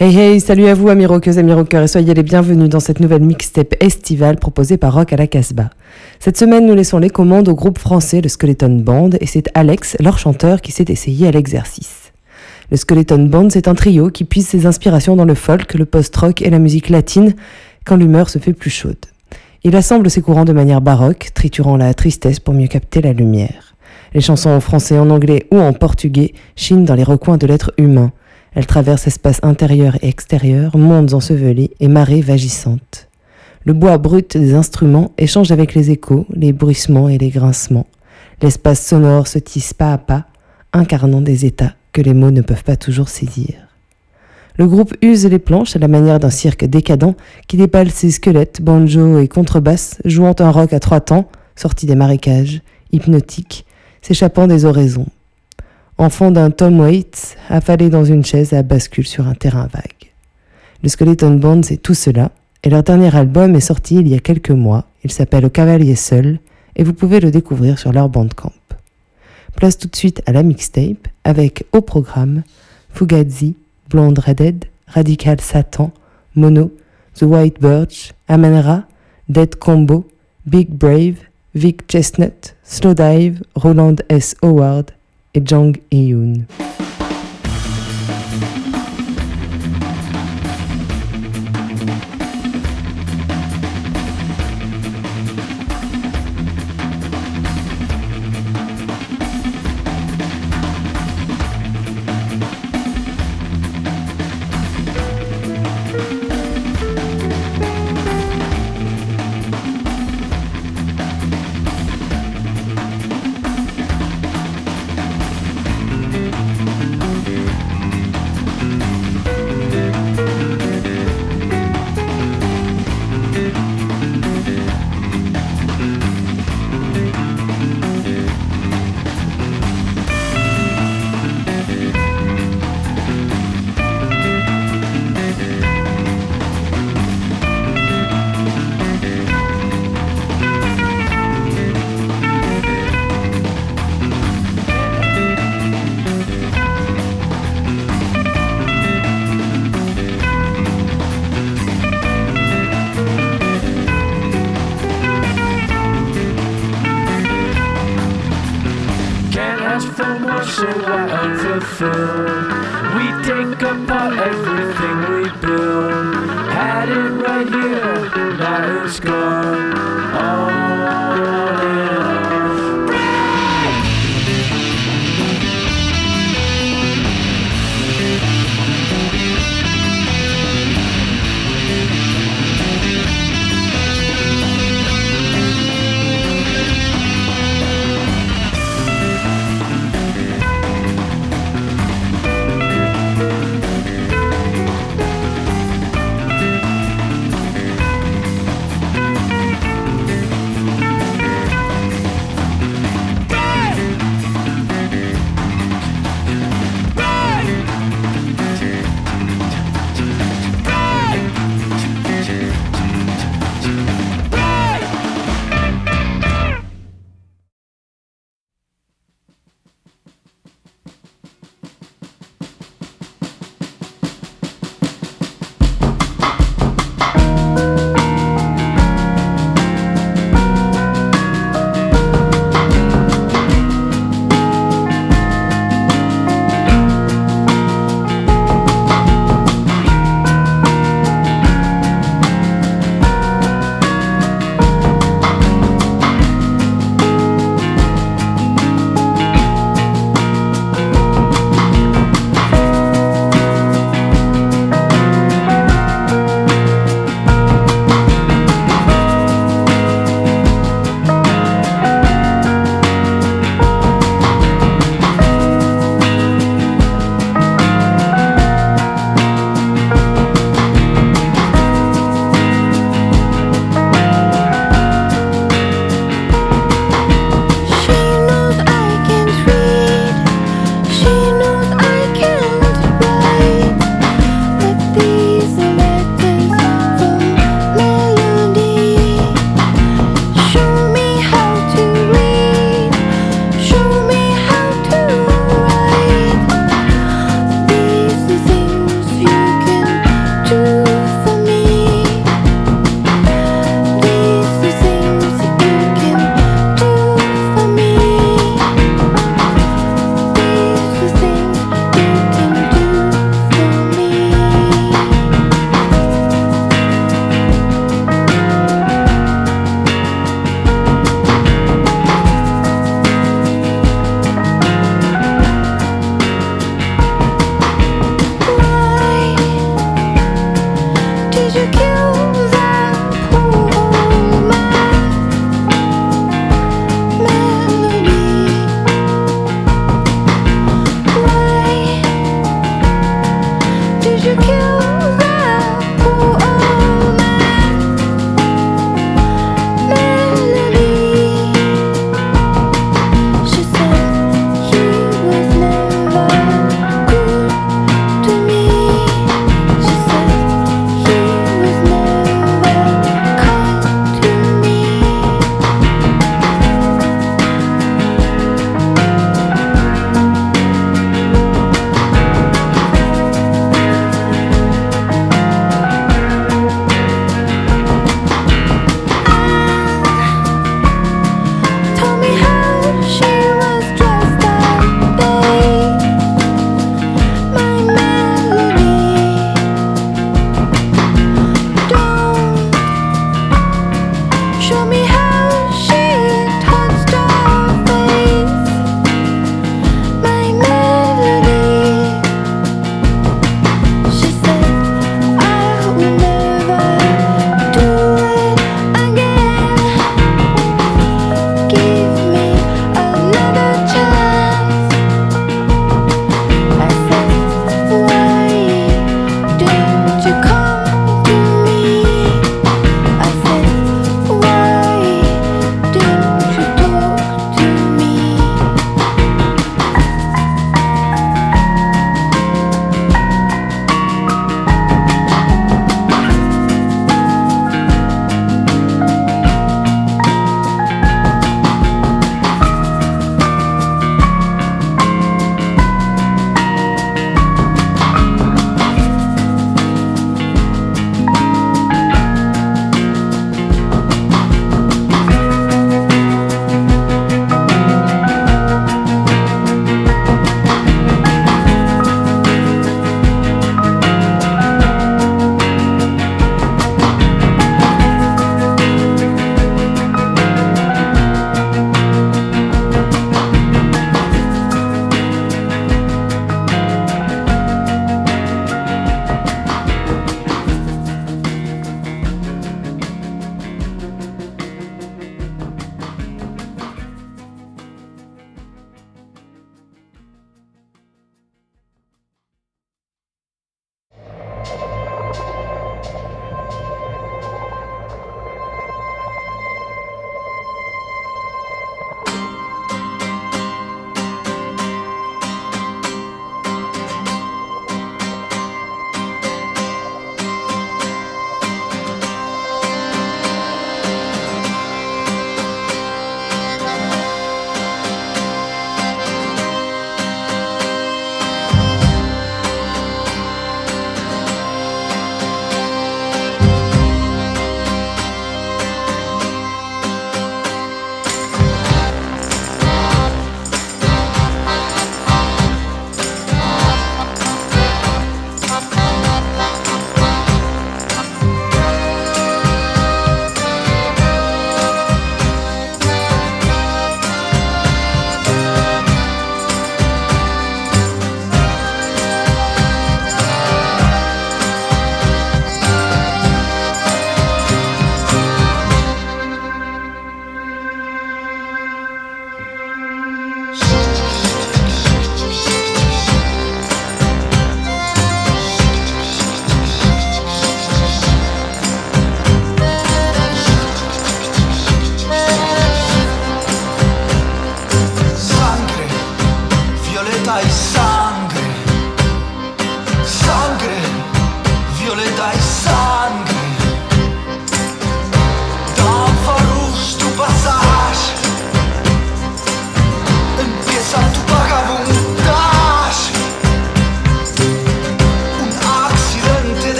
Hey hey, salut à vous amis rockeuses, amis rockeurs et soyez les bienvenus dans cette nouvelle mixtape estivale proposée par Rock à la Casbah. Cette semaine, nous laissons les commandes au groupe français le Skeleton Band et c'est Alex, leur chanteur, qui s'est essayé à l'exercice. Le Skeleton Band, c'est un trio qui puise ses inspirations dans le folk, le post-rock et la musique latine quand l'humeur se fait plus chaude. Il assemble ses courants de manière baroque, triturant la tristesse pour mieux capter la lumière. Les chansons en français, en anglais ou en portugais chinent dans les recoins de l'être humain. Elles traversent espaces intérieurs et extérieurs, mondes ensevelis et marées vagissantes. Le bois brut des instruments échange avec les échos, les bruissements et les grincements. L'espace sonore se tisse pas à pas, incarnant des états que les mots ne peuvent pas toujours saisir. Le groupe use les planches à la manière d'un cirque décadent qui dépale ses squelettes, banjo et contrebasse, jouant un rock à trois temps, sorti des marécages, hypnotique, s'échappant des oraisons. Enfant d'un Tom Waits, affalé dans une chaise à bascule sur un terrain vague. Le Skeleton Band, c'est tout cela, et leur dernier album est sorti il y a quelques mois. Il s'appelle Au Cavalier Seul, et vous pouvez le découvrir sur leur bandcamp. Place tout de suite à la mixtape, avec au programme Fugazi, Blonde Redhead, Radical Satan, Mono, The White Birch, Amanra, Dead Combo, Big Brave, Vic Chestnut, Slowdive, Roland S. Howard et Jang Eun. Thank you.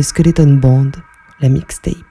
Le Skeleton Band, la mixtape.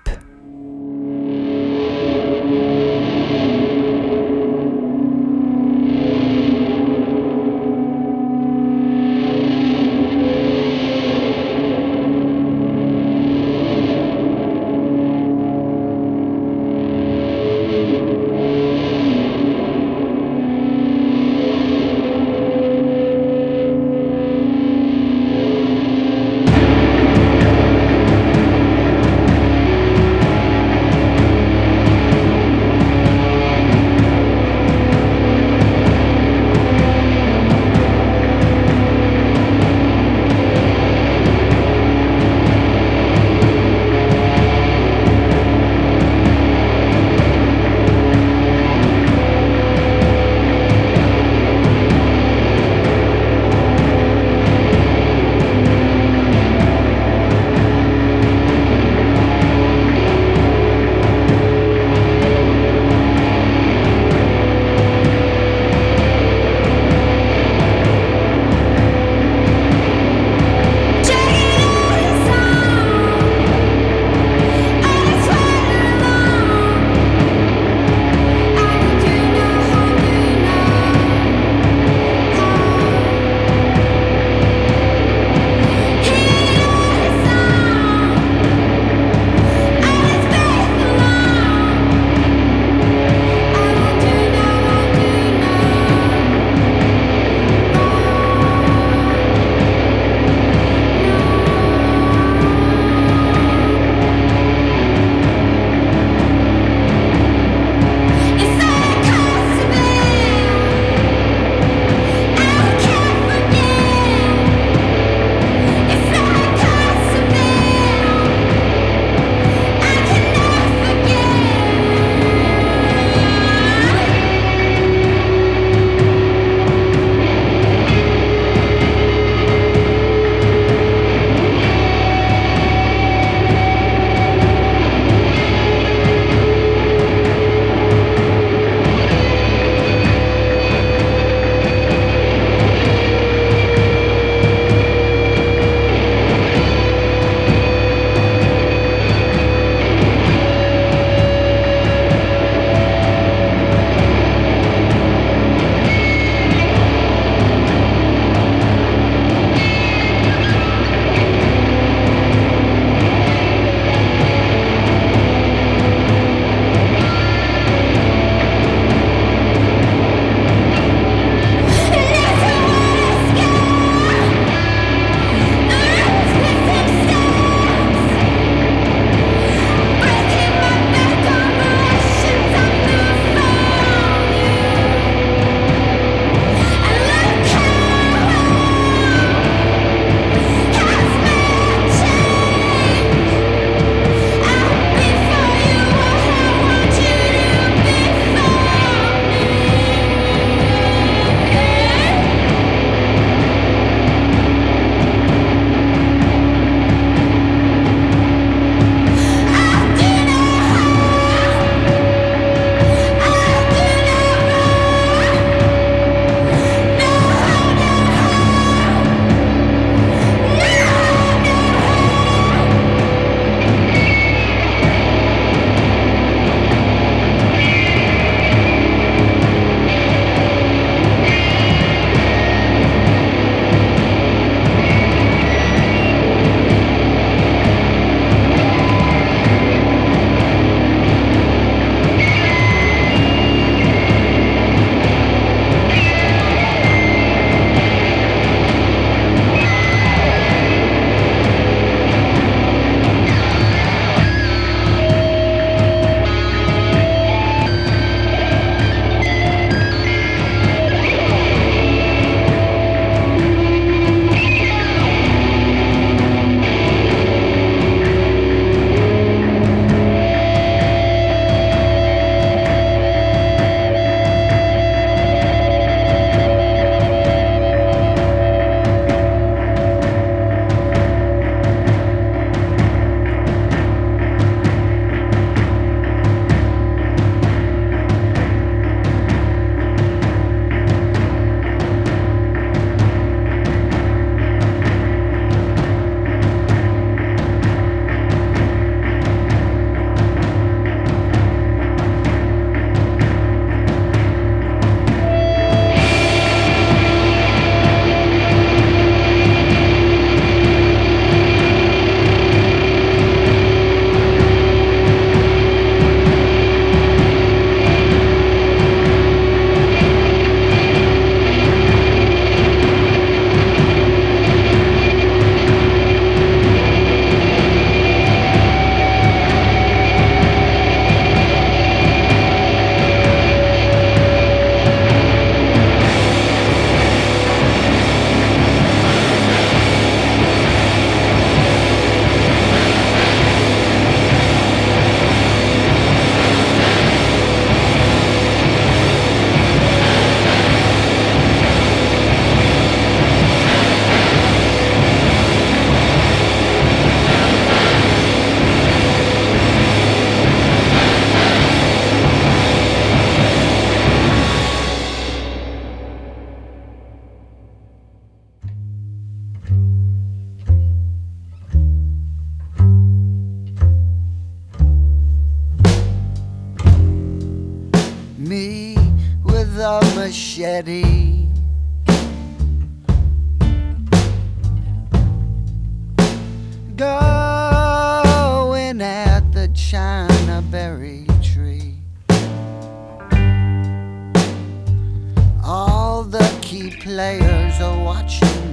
Players are watching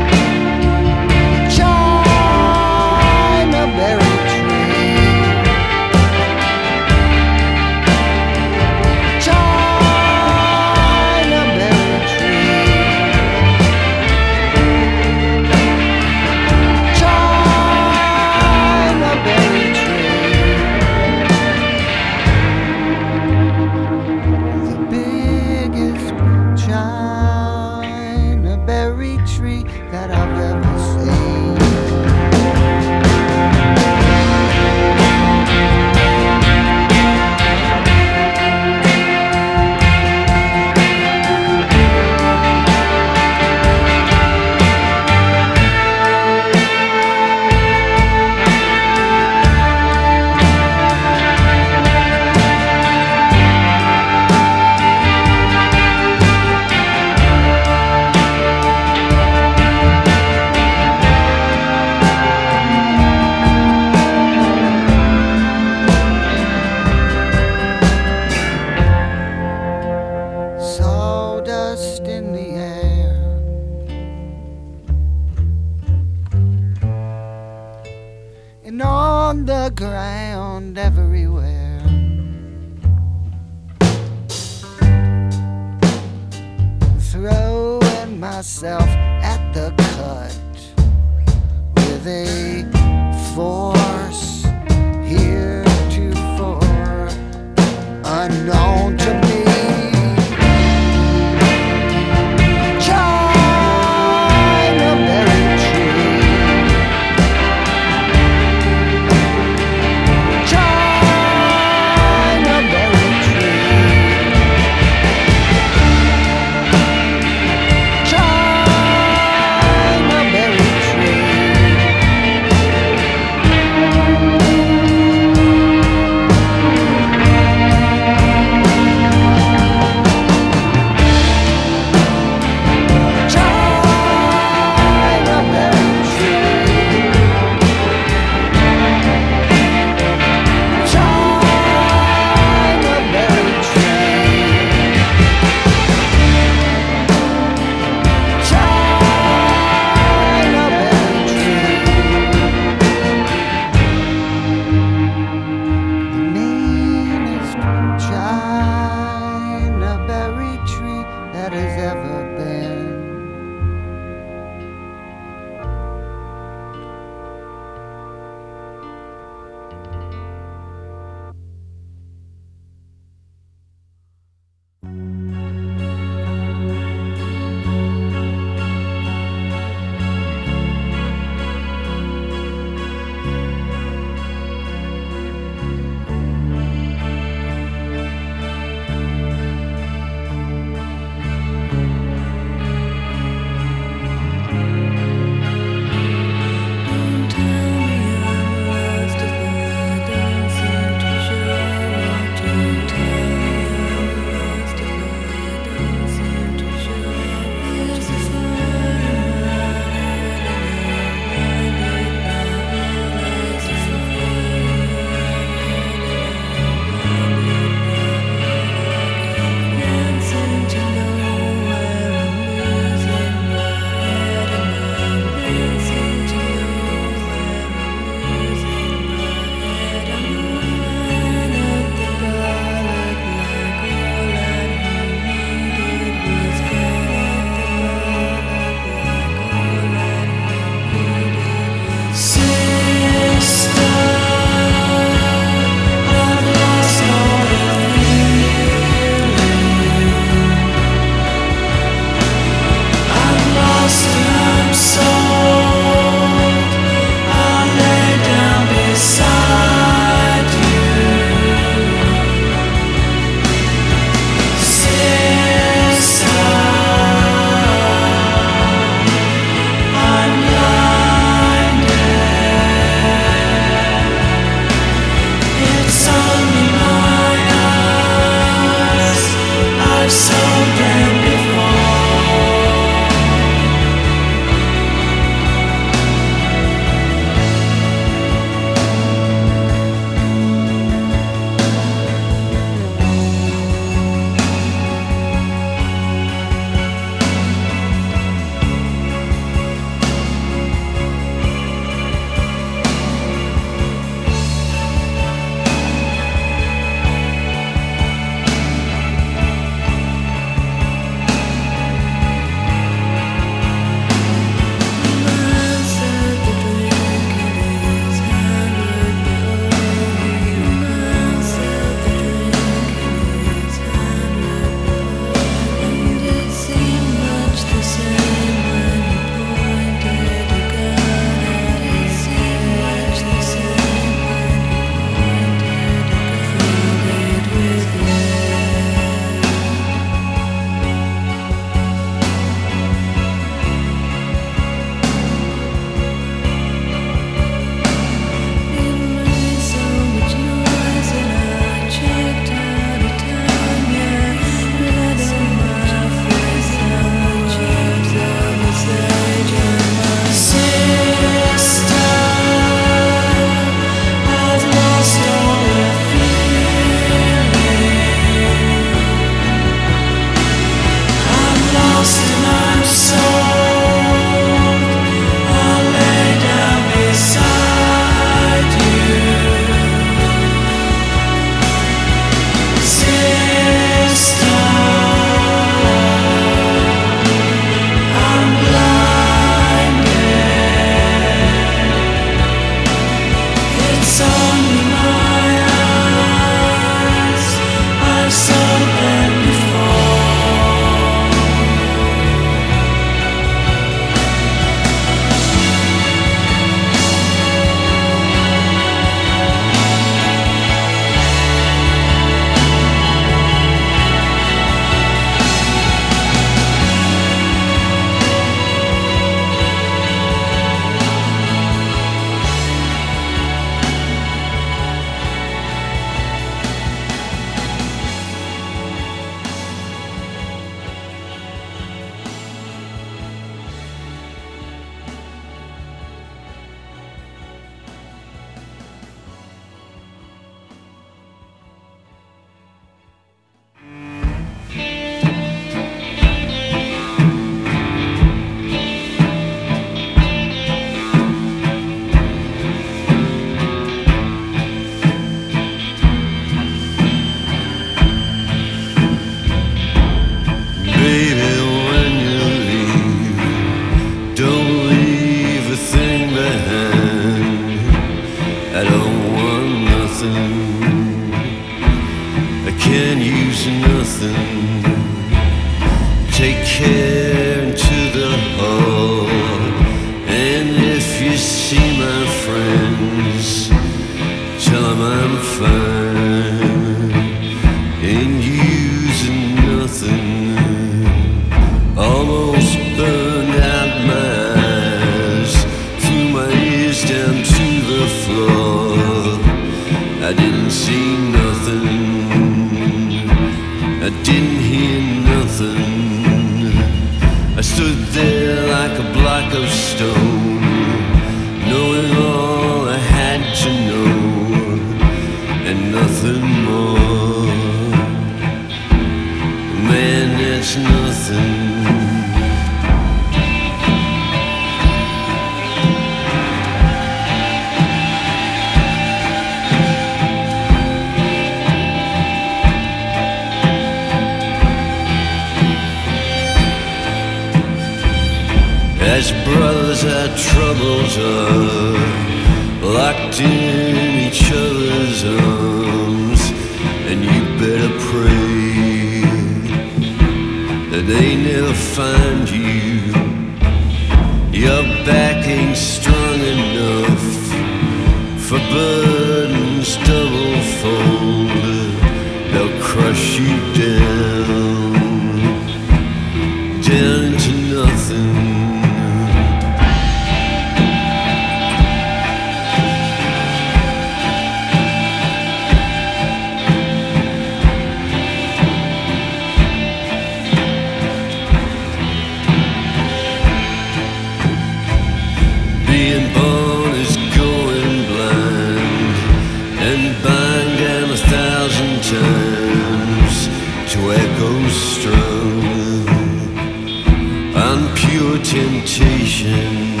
temptation,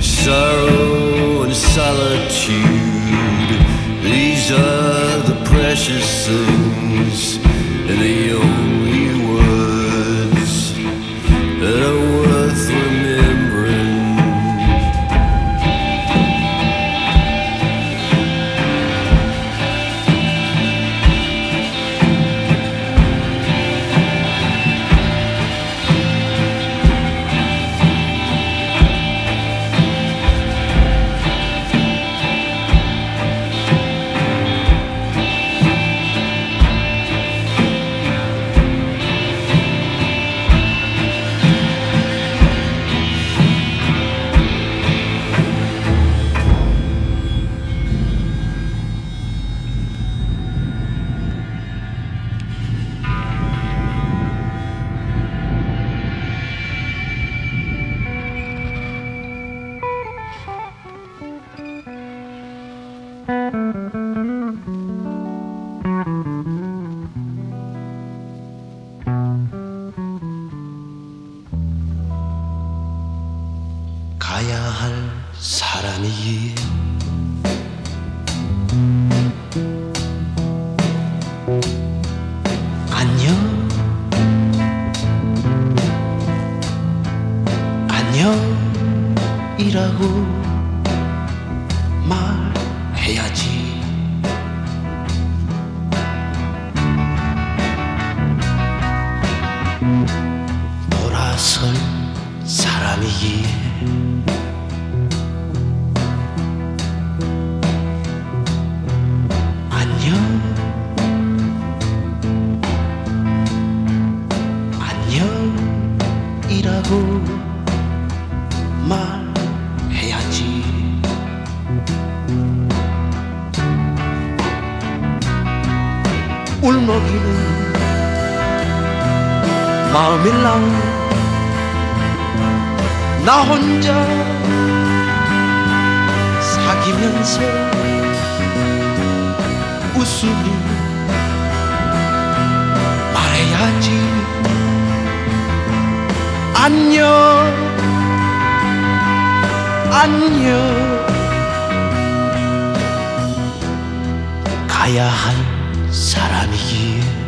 sorrow and solitude. These are the precious things. she 밀랑. 나 혼자 사귀면서 웃음이 말해야지. 안녕 안녕. 가야 할 사람이기에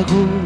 hago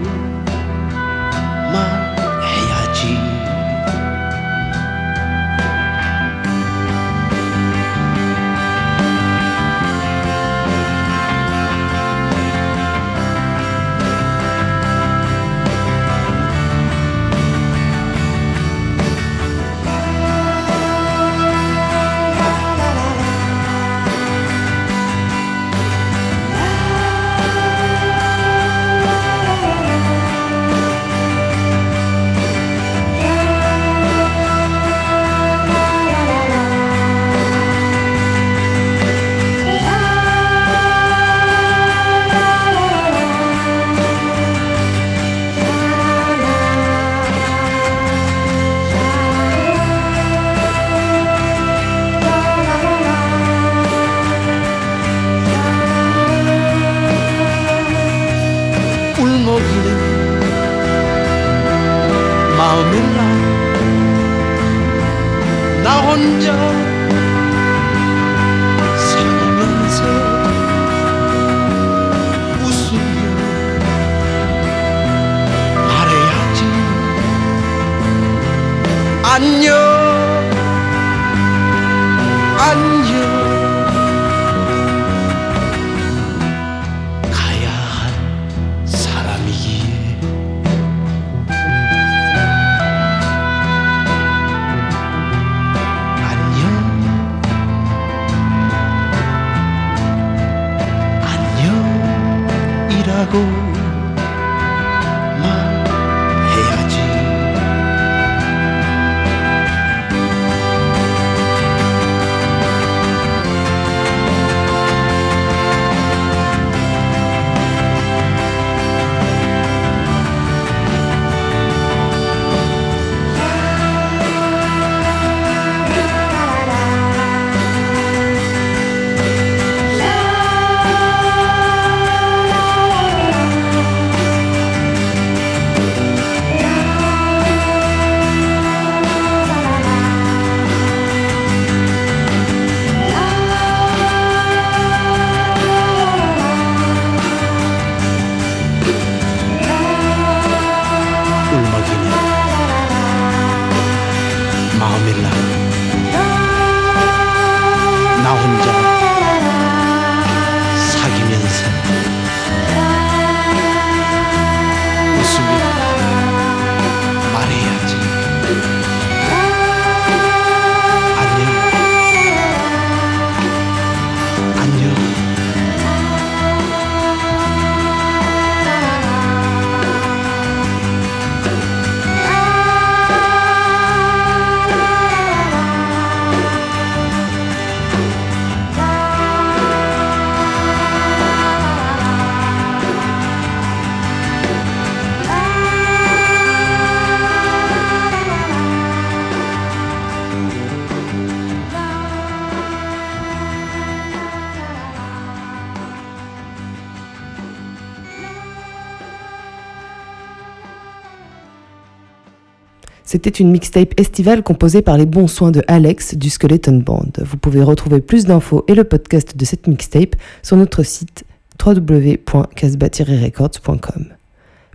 C'était une mixtape estivale composée par les bons soins de Alex du Skeleton Band. Vous pouvez retrouver plus d'infos et le podcast de cette mixtape sur notre site www.casbah-records.com.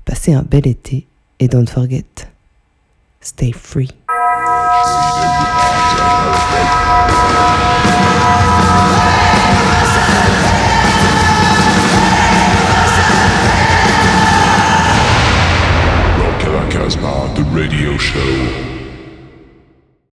Passez un bel été et don't forget, stay free. Radio show.